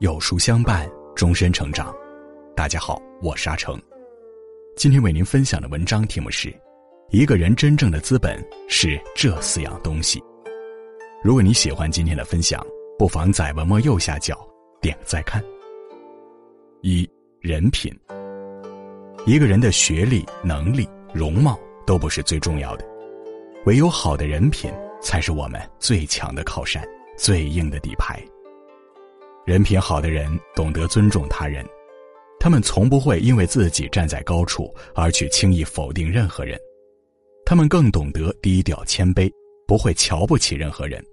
有书相伴，终身成长。大家好，我是阿成。今天为您分享的文章题目是：一个人真正的资本是这四样东西。如果你喜欢今天的分享，不妨在文末右下角点个再看。一人品，一个人的学历、能力、容貌都不是最重要的，唯有好的人品才是我们最强的靠山、最硬的底牌。人品好的人懂得尊重他人，他们从不会因为自己站在高处而去轻易否定任何人，他们更懂得低调谦卑，不会瞧不起任何人，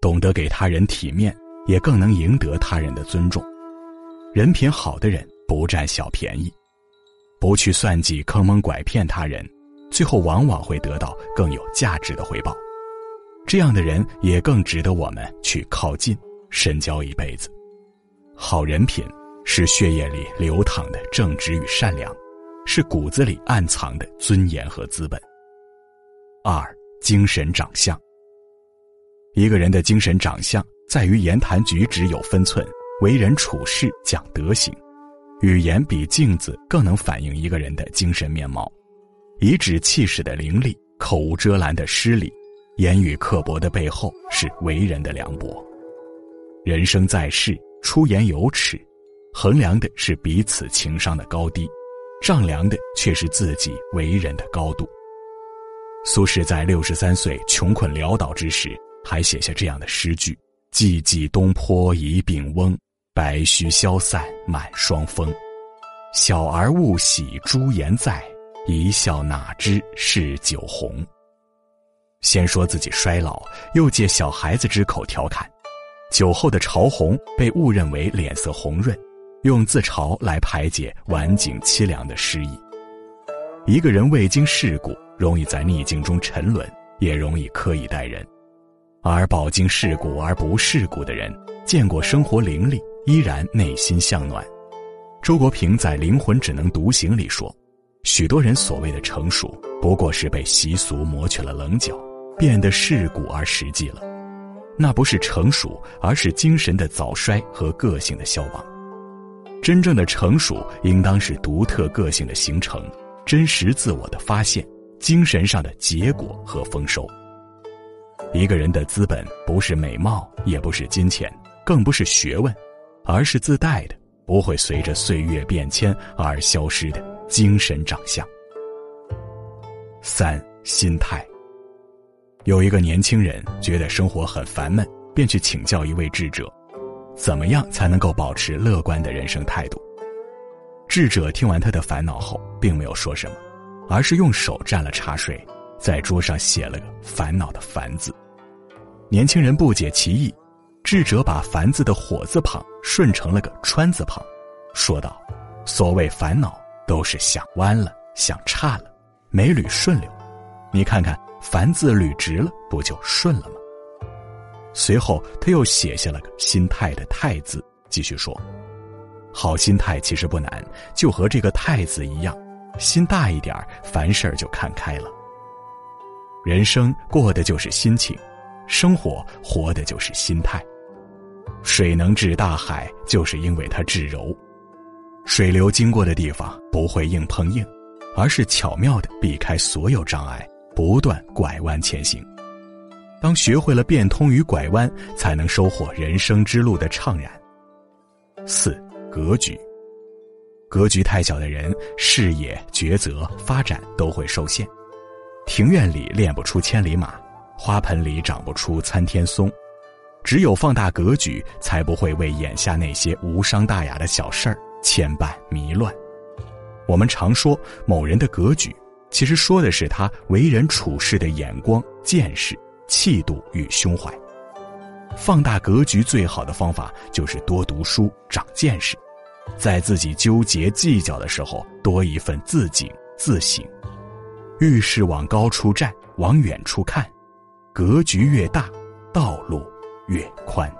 懂得给他人体面，也更能赢得他人的尊重。人品好的人不占小便宜，不去算计坑蒙拐骗他人，最后往往会得到更有价值的回报。这样的人也更值得我们去靠近，深交一辈子。好人品是血液里流淌的正直与善良，是骨子里暗藏的尊严和资本。二、精神长相。一个人的精神长相在于言谈举止有分寸，为人处事讲德行。语言比镜子更能反映一个人的精神面貌。颐指气使的凌厉，口无遮拦的失礼，言语刻薄的背后是为人的凉薄。人生在世。出言有尺，衡量的是彼此情商的高低，丈量的却是自己为人的高度。苏轼在六十三岁穷困潦倒之时，还写下这样的诗句：“寂寂东坡一病翁，白须消散满霜风。小儿勿喜朱颜在，一笑哪知是酒红。”先说自己衰老，又借小孩子之口调侃。酒后的潮红被误认为脸色红润，用自嘲来排解晚景凄凉的失意。一个人未经世故，容易在逆境中沉沦，也容易刻意待人；而饱经世故而不世故的人，见过生活凌厉，依然内心向暖。周国平在《灵魂只能独行》里说：“许多人所谓的成熟，不过是被习俗磨去了棱角，变得世故而实际了。”那不是成熟，而是精神的早衰和个性的消亡。真正的成熟，应当是独特个性的形成，真实自我的发现，精神上的结果和丰收。一个人的资本，不是美貌，也不是金钱，更不是学问，而是自带的，不会随着岁月变迁而消失的精神长相。三心态。有一个年轻人觉得生活很烦闷，便去请教一位智者，怎么样才能够保持乐观的人生态度？智者听完他的烦恼后，并没有说什么，而是用手蘸了茶水，在桌上写了个“烦恼”的“烦”字。年轻人不解其意，智者把“烦”字的火字旁顺成了个“川”字旁，说道：“所谓烦恼，都是想弯了，想差了，没捋顺溜。你看看。”凡字捋直了，不就顺了吗？随后他又写下了个心态的“态”字，继续说：“好心态其实不难，就和这个‘态’字一样，心大一点凡事就看开了。人生过的就是心情，生活活的就是心态。水能治大海，就是因为它至柔。水流经过的地方不会硬碰硬，而是巧妙的避开所有障碍。”不断拐弯前行，当学会了变通与拐弯，才能收获人生之路的怅然。四格局，格局太小的人，视野、抉择、发展都会受限。庭院里练不出千里马，花盆里长不出参天松。只有放大格局，才不会为眼下那些无伤大雅的小事儿牵绊迷乱。我们常说某人的格局。其实说的是他为人处事的眼光、见识、气度与胸怀。放大格局最好的方法就是多读书、长见识，在自己纠结计较的时候多一份自警自省。遇事往高处站，往远处看，格局越大，道路越宽。